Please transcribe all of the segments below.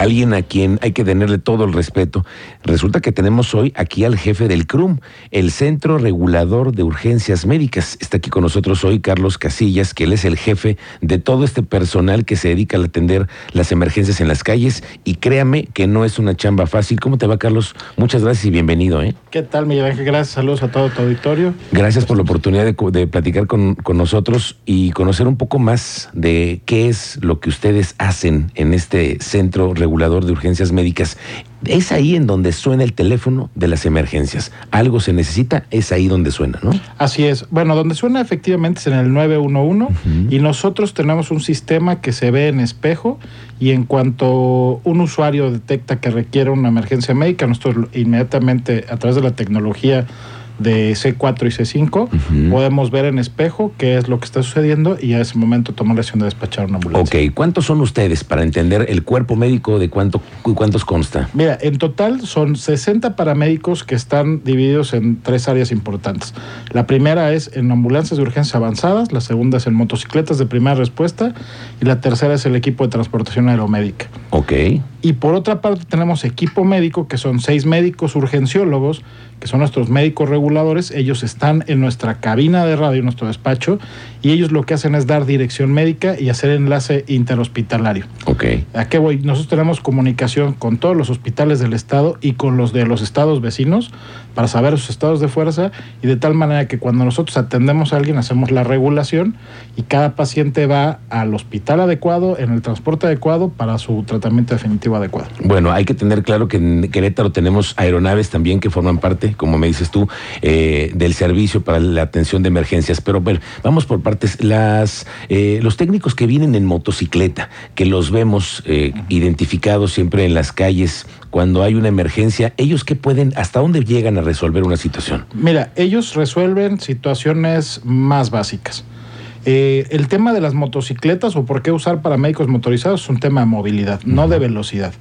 alguien a quien hay que tenerle todo el respeto. Resulta que tenemos hoy aquí al jefe del CRUM, el Centro Regulador de Urgencias Médicas. Está aquí con nosotros hoy Carlos Casillas, que él es el jefe de todo este personal que se dedica a atender las emergencias en las calles. Y créame que no es una chamba fácil. ¿Cómo te va, Carlos? Muchas gracias y bienvenido. ¿eh? ¿Qué tal, Miguel Ángel? Gracias, saludos a todo tu auditorio. Gracias por la oportunidad de, de platicar con, con nosotros y conocer un poco más de qué es lo que ustedes hacen en este Centro Regulador de Urgencias Médicas. Es ahí en donde suena el teléfono de las emergencias. Algo se necesita, es ahí donde suena, ¿no? Así es. Bueno, donde suena efectivamente es en el 911 y nosotros tenemos un sistema que se ve en espejo y en cuanto un usuario detecta que requiere una emergencia médica, nosotros inmediatamente a través de la tecnología de C4 y C5, podemos ver en espejo qué es lo que está sucediendo y a ese momento tomar la decisión de despachar una ambulancia. Ok, ¿cuántos son ustedes para entender el cuerpo médico de cuánto, cuántos consta? Mira, en total son 60 paramédicos que están divididos en tres áreas importantes. La primera es en ambulancias de urgencias avanzadas, la segunda es en motocicletas de primera respuesta y la tercera es el equipo de transportación aeromédica. Ok. Y por otra parte tenemos equipo médico, que son seis médicos urgenciólogos, que son nuestros médicos reguladores. Ellos están en nuestra cabina de radio, en nuestro despacho, y ellos lo que hacen es dar dirección médica y hacer enlace interhospitalario. Ok. ¿A qué voy? Nosotros tenemos comunicación con todos los hospitales del estado y con los de los estados vecinos para saber sus estados de fuerza y de tal manera que cuando nosotros atendemos a alguien hacemos la regulación y cada paciente va al hospital adecuado, en el transporte adecuado para su tratamiento definitivo adecuado. Bueno, hay que tener claro que en Querétaro tenemos aeronaves también que forman parte, como me dices tú, eh, del servicio para la atención de emergencias. Pero bueno, vamos por partes. Las, eh, los técnicos que vienen en motocicleta, que los vemos eh, identificados siempre en las calles cuando hay una emergencia, ¿ellos qué pueden, hasta dónde llegan a resolver una situación? Mira, ellos resuelven situaciones más básicas. Eh, el tema de las motocicletas o por qué usar paramédicos motorizados es un tema de movilidad, no de velocidad.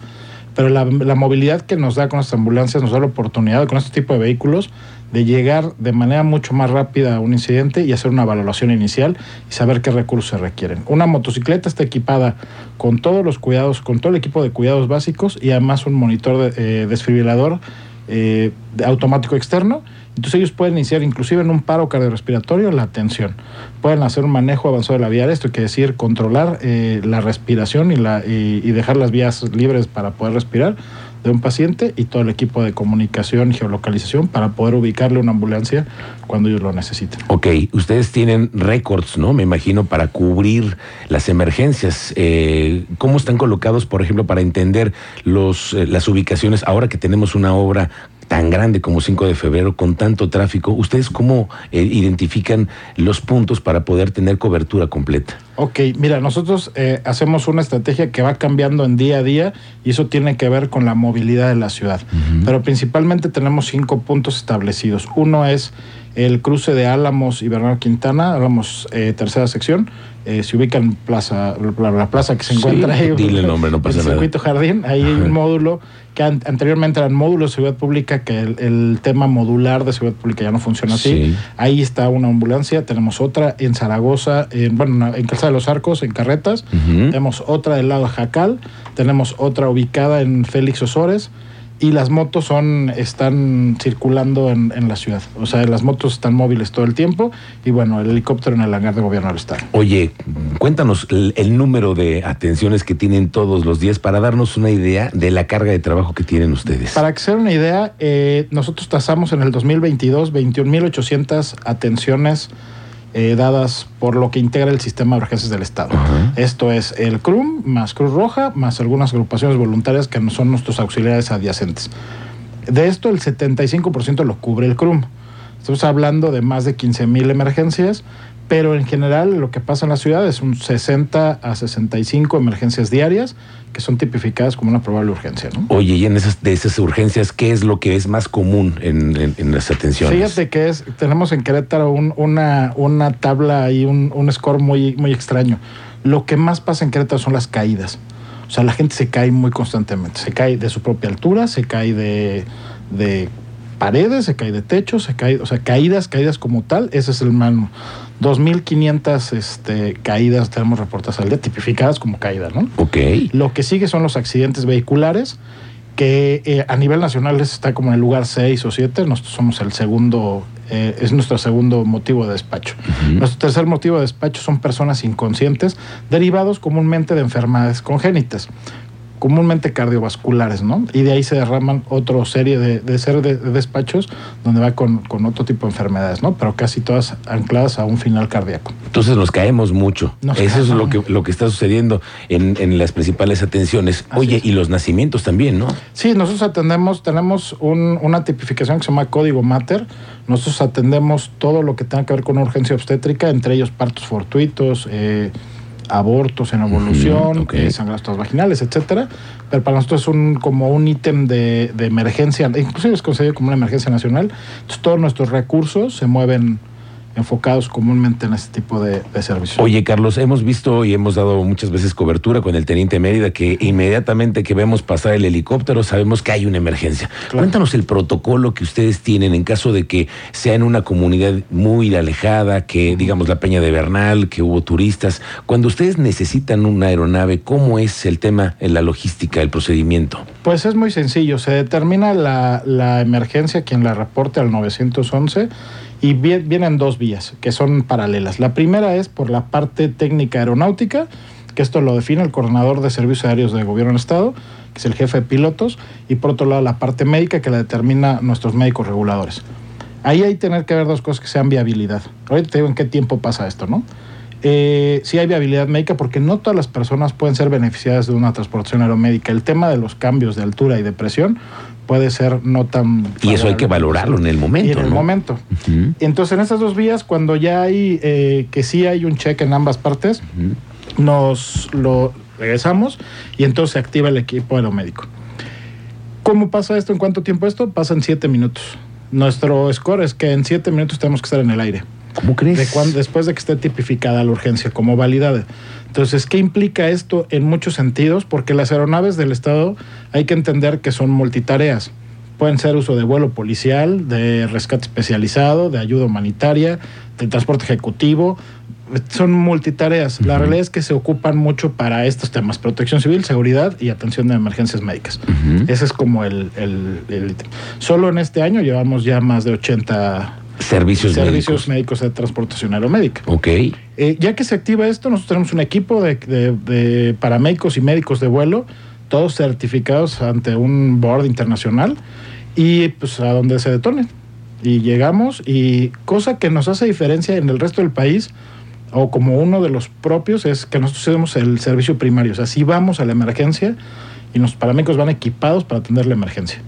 Pero la, la, movilidad que nos da con las ambulancias nos da la oportunidad con este tipo de vehículos de llegar de manera mucho más rápida a un incidente y hacer una valoración inicial y saber qué recursos se requieren. Una motocicleta está equipada con todos los cuidados, con todo el equipo de cuidados básicos y además un monitor de, eh, desfibrilador eh, automático externo. Entonces ellos pueden iniciar inclusive en un paro cardiorrespiratorio la atención. Pueden hacer un manejo avanzado de la vía. Esto quiere decir controlar eh, la respiración y, la, y dejar las vías libres para poder respirar de un paciente y todo el equipo de comunicación geolocalización para poder ubicarle una ambulancia cuando ellos lo necesiten. Ok, ustedes tienen récords, ¿no? Me imagino, para cubrir las emergencias. Eh, ¿Cómo están colocados, por ejemplo, para entender los, eh, las ubicaciones ahora que tenemos una obra tan grande como 5 de febrero, con tanto tráfico, ¿ustedes cómo eh, identifican los puntos para poder tener cobertura completa? Ok, mira, nosotros eh, hacemos una estrategia que va cambiando en día a día y eso tiene que ver con la movilidad de la ciudad. Uh -huh. Pero principalmente tenemos cinco puntos establecidos. Uno es el cruce de Álamos y Bernardo Quintana, Álamos eh, tercera sección, eh, se ubica en plaza, la, la, plaza que se encuentra sí, ahí. Dile el nombre, no pasa el nada. circuito jardín, ahí Ajá. hay un módulo que an anteriormente eran módulos de seguridad pública, que el, el, tema modular de seguridad pública ya no funciona así. Sí. Ahí está una ambulancia, tenemos otra en Zaragoza, en, bueno, en Calzada de los Arcos, en Carretas, uh -huh. tenemos otra del lado de Jacal, tenemos otra ubicada en Félix Osores, y las motos son están circulando en, en, la ciudad. O sea, las motos están móviles todo el tiempo y bueno, el helicóptero en el hangar de gobierno del estado. Oye, cuéntanos el, el, número de atenciones que tienen todos los días para darnos una idea de la carga de trabajo que tienen ustedes. Para que se den una idea, eh, nosotros tasamos en el 2022 21.800 atenciones eh, dadas por lo que integra el sistema de urgencias del Estado. Uh -huh. Esto es el CRUM, más Cruz Roja, más algunas agrupaciones voluntarias que no son nuestros auxiliares adyacentes. De esto, el 75% lo cubre el CRUM. Estamos hablando de más de 15 mil emergencias, pero en general lo que pasa en la ciudad es un 60 a 65 emergencias diarias que son tipificadas como una probable urgencia. ¿no? Oye, y en esas, de esas urgencias, ¿qué es lo que es más común en, en, en las atenciones? Fíjate que es, tenemos en Querétaro un, una, una tabla y un, un score muy, muy extraño. Lo que más pasa en Querétaro son las caídas. O sea, la gente se cae muy constantemente. Se cae de su propia altura, se cae de, de paredes, se cae de techo, se cae, o sea, caídas, caídas como tal, ese es el mano 2.500 este, caídas tenemos reportadas al día, tipificadas como caídas, ¿no? Ok. Lo que sigue son los accidentes vehiculares, que eh, a nivel nacional está como en el lugar 6 o 7, nosotros somos el segundo, eh, es nuestro segundo motivo de despacho. Nuestro tercer motivo de despacho son personas inconscientes derivados comúnmente de enfermedades congénitas comúnmente cardiovasculares, ¿no? Y de ahí se derraman otra serie de, de ser de, de despachos donde va con, con, otro tipo de enfermedades, ¿no? Pero casi todas ancladas a un final cardíaco. Entonces nos caemos mucho. Nos Eso caemos. es lo que, lo que está sucediendo en, en las principales atenciones. Así Oye, es. y los nacimientos también, ¿no? Sí, nosotros atendemos, tenemos un, una tipificación que se llama código mater. Nosotros atendemos todo lo que tenga que ver con urgencia obstétrica, entre ellos partos fortuitos, eh, abortos en evolución, okay. eh, sangrados vaginales, etcétera. Pero para nosotros es un, como un ítem de, de, emergencia, inclusive es considerado como una emergencia nacional. Entonces todos nuestros recursos se mueven enfocados comúnmente en este tipo de, de, servicios. Oye, Carlos, hemos visto y hemos dado muchas veces cobertura con el Teniente Mérida que inmediatamente que vemos pasar el helicóptero sabemos que hay una emergencia. Claro. Cuéntanos el protocolo que ustedes tienen en caso de que sea en una comunidad muy alejada, que digamos la Peña de Bernal, que hubo turistas. Cuando ustedes necesitan una aeronave, ¿cómo es el tema en la logística, el procedimiento? Pues es muy sencillo. Se determina la, la emergencia, quien la reporte al 911 y vienen dos vías que son paralelas. La primera es por la parte técnica aeronáutica, que esto lo define el coordinador de servicios aéreos del gobierno del estado, que es el jefe de pilotos, y por otro lado la parte médica que la determina nuestros médicos reguladores. Ahí hay que tener que ver dos cosas que sean viabilidad. Ahorita te digo en qué tiempo pasa esto, ¿no? Eh, sí hay viabilidad médica porque no todas las personas pueden ser beneficiadas de una transportación aeromédica. El tema de los cambios de altura y de presión puede ser no tan... Y eso hay que valorarlo en el momento. Y en el momento. Uh -huh. Entonces, en estas dos vías, cuando ya hay, eh, que sí hay un cheque en ambas partes, uh -huh. nos lo regresamos y entonces se activa el equipo aeromédico. ¿Cómo pasa esto? ¿En cuánto tiempo esto? Pasa en siete minutos. Nuestro score es que en siete minutos tenemos que estar en el aire. ¿Cómo crees? De cuando, después de que esté tipificada la urgencia como validada. Entonces, ¿qué implica esto en muchos sentidos? Porque las aeronaves del Estado hay que entender que son multitareas. Pueden ser uso de vuelo policial, de rescate especializado, de ayuda humanitaria, de transporte ejecutivo. Son multitareas. Uh -huh. La realidad es que se ocupan mucho para estos temas: protección civil, seguridad y atención de emergencias médicas. Uh -huh. Ese es como el, el, el, Solo en este año llevamos ya más de 80 servicios, servicios médicos. médicos. de transportación aeromédica. Ok. Eh, ya que se activa esto, nosotros tenemos un equipo de, de, de, paramédicos y médicos de vuelo, todos certificados ante un board internacional y pues a donde se detonen. Y llegamos y cosa que nos hace diferencia en el resto del país o como uno de los propios es que nosotros hacemos el servicio primario, o sea, si vamos a la emergencia y los paramédicos van equipados para atender la emergencia.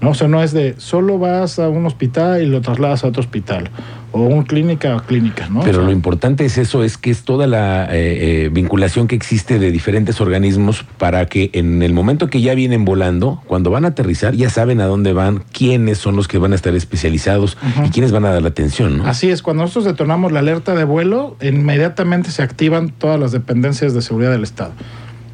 ¿No? O sea, no es de solo vas a un hospital y lo trasladas a otro hospital o una clínica o clínica, ¿no? Pero o sea, lo importante es eso, es que es toda la eh, eh, vinculación que existe de diferentes organismos para que en el momento que ya vienen volando, cuando van a aterrizar, ya saben a dónde van, quiénes son los que van a estar especializados uh -huh. y quiénes van a dar la atención, ¿no? Así es, cuando nosotros detonamos la alerta de vuelo, inmediatamente se activan todas las dependencias de seguridad del Estado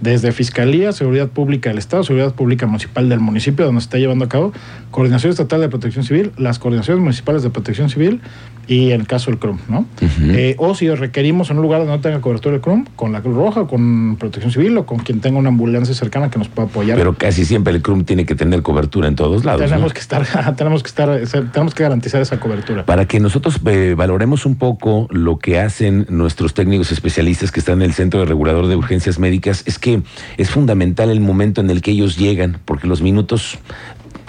desde Fiscalía, Seguridad Pública del Estado, Seguridad Pública Municipal del municipio donde se está llevando a cabo, Coordinación Estatal de Protección Civil, las coordinaciones municipales de protección civil y en el caso del CRUM, ¿no? Uh -huh. eh, o si requerimos en un lugar donde no tenga cobertura el CRUM, con la Cruz Roja, con Protección Civil o con quien tenga una ambulancia cercana que nos pueda apoyar. Pero casi siempre el CRUM tiene que tener cobertura en todos lados. Tenemos ¿no? que estar, tenemos que estar, tenemos que garantizar esa cobertura. Para que nosotros eh, valoremos un poco lo que hacen nuestros técnicos especialistas que están en el Centro de Regulador de Urgencias Médicas, es que es fundamental el momento en el que ellos llegan, porque los minutos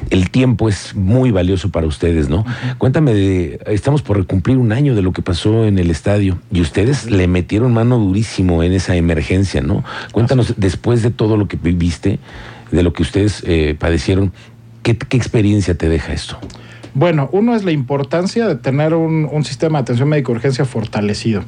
el tiempo es muy valioso para ustedes, ¿no? Uh -huh. Cuéntame, de, estamos por cumplir un año de lo que pasó en el estadio y ustedes le metieron mano durísimo en esa emergencia, ¿no? Cuéntanos, después de todo lo que viviste, de lo que ustedes eh, padecieron, ¿qué, ¿qué, experiencia te deja esto? Bueno, uno es la importancia de tener un, un sistema de atención médica urgencia fortalecido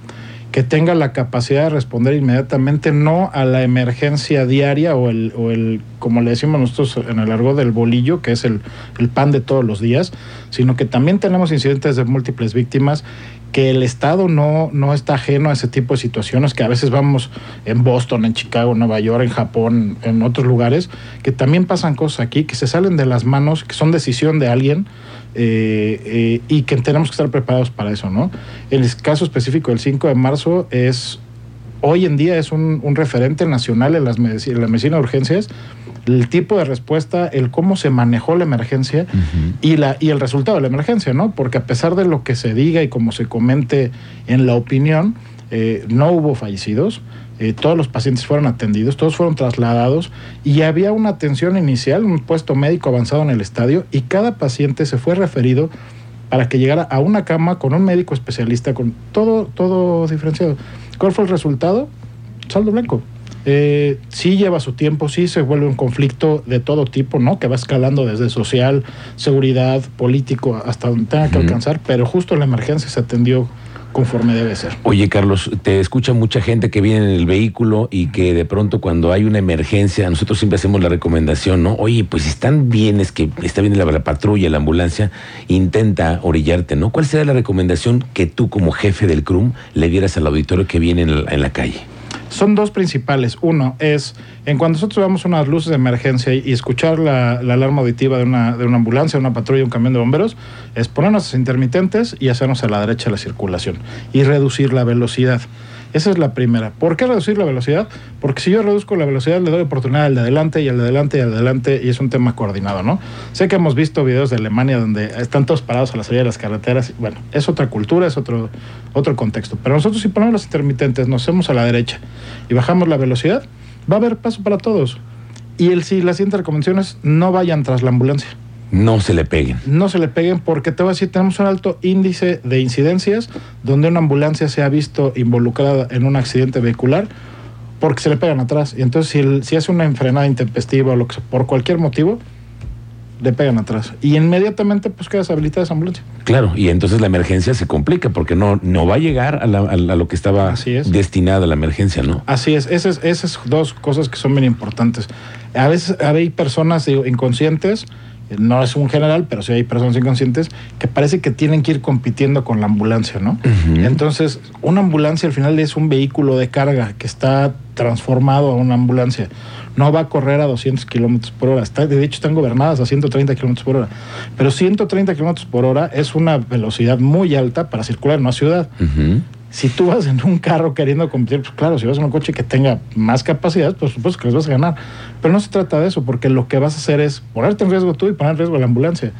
que tenga la capacidad de responder inmediatamente, no a la emergencia diaria o el, o el como le decimos nosotros en el argot del bolillo, que es el, el, pan de todos los días, sino que también tenemos incidentes de múltiples víctimas, que el Estado no, no está ajeno a ese tipo de situaciones, que a veces vamos en Boston, en Chicago, en Nueva York, en Japón, en otros lugares, que también pasan cosas aquí, que se salen de las manos, que son decisión de alguien, eh, eh, y que tenemos que estar preparados para eso, ¿no? El caso específico del 5 de marzo es, hoy en día es un, un referente nacional en, las en la medicina de urgencias, el tipo de respuesta, el cómo se manejó la emergencia y, la, y el resultado de la emergencia, ¿no? Porque a pesar de lo que se diga y como se comente en la opinión, eh, no hubo fallecidos, eh, todos los pacientes fueron atendidos, todos fueron trasladados y había una atención inicial, un puesto médico avanzado en el estadio y cada paciente se fue referido para que llegara a una cama con un médico especialista, con todo, todo diferenciado. ¿Cuál fue el resultado? Saldo blanco. Eh, sí lleva su tiempo, sí se vuelve un conflicto de todo tipo, ¿no? Que va escalando desde social, seguridad, político, hasta donde tenga que alcanzar, pero justo en la emergencia se atendió conforme debe ser. Oye, Carlos, te escucha mucha gente que viene en el vehículo y que de pronto cuando hay una emergencia, nosotros siempre hacemos la recomendación, ¿no? Oye, pues están bien, es que está bien la, la patrulla, la ambulancia, intenta orillarte, ¿no? ¿Cuál sería la recomendación que tú como jefe del CRUM le dieras al auditorio que viene en la calle? Son dos principales. Uno es, en cuando nosotros veamos unas luces de emergencia y, escuchar la, la alarma auditiva de una, de una ambulancia, una patrulla, un camión de bomberos, es ponernos intermitentes y hacernos a la derecha la circulación y reducir la velocidad. Esa es la primera. ¿Por qué reducir la velocidad? Porque si yo reduzco la velocidad, le doy oportunidad al de adelante y al de adelante y al de adelante y es un tema coordinado, ¿no? Sé que hemos visto videos de Alemania donde están todos parados a la salida de las carreteras. Bueno, es otra cultura, es otro, otro contexto. Pero nosotros si ponemos los intermitentes, nos hacemos a la derecha y bajamos la velocidad, va a haber paso para todos. Y el, si la siguiente recomendación es no vayan tras la ambulancia No se le peguen. no se le peguen porque te voy a decir, tenemos un alto índice de incidencias donde una ambulancia se ha visto involucrada en un accidente vehicular porque se le pegan atrás. Y entonces si, el- si hace una enfrenada intempestiva o lo que sea, por cualquier motivo, le pegan atrás. Y inmediatamente pues queda deshabilitada esa ambulancia. Claro, y entonces la emergencia se complica porque no, no va a llegar a, la- a lo que estaba Así es. destinada la emergencia, ¿no? Así es, esas, esas dos cosas que son bien importantes. A veces hay personas digo, inconscientes, no es un general, pero sí hay personas inconscientes que parece que tienen que ir compitiendo con la ambulancia, ¿no? Entonces, una ambulancia al final es un vehículo de carga que está transformado a una ambulancia. No va a correr a 200 kilómetros por hora. Está, de hecho, están gobernadas a 130 kilómetros por hora. Pero 130 kilómetros por hora es una velocidad muy alta para circular en una ciudad. Ujú. Si tú vas en un carro queriendo competir, pues claro, si vas en un coche que tenga más capacidad, pues supuesto que les vas a ganar. Pero no se trata de eso, porque lo que vas a hacer es ponerte en riesgo tú y poner en riesgo a la ambulancia.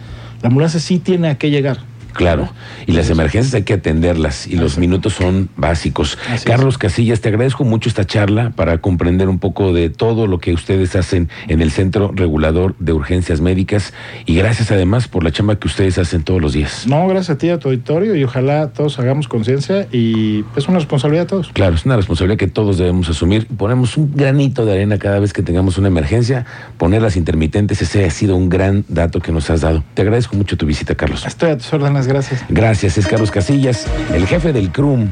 La ambulancia sí tiene a qué llegar. Claro, y las emergencias hay que atenderlas y los minutos son básicos. Así es. Carlos Casillas, te agradezco mucho esta charla para comprender un poco de todo lo que ustedes hacen en el Centro Regulador de Urgencias Médicas y gracias además por la chamba que ustedes hacen todos los días. No, gracias a ti, a tu auditorio, y ojalá todos hagamos conciencia y es una responsabilidad de todos. Claro, es una responsabilidad que todos debemos asumir. Ponemos un granito de arena cada vez que tengamos una emergencia. Poner las intermitentes, ese ha sido un gran dato que nos has dado. Te agradezco mucho tu visita, Carlos. Estoy a tus órdenes, gracias. Gracias, es Carlos Casillas, el jefe del CRUM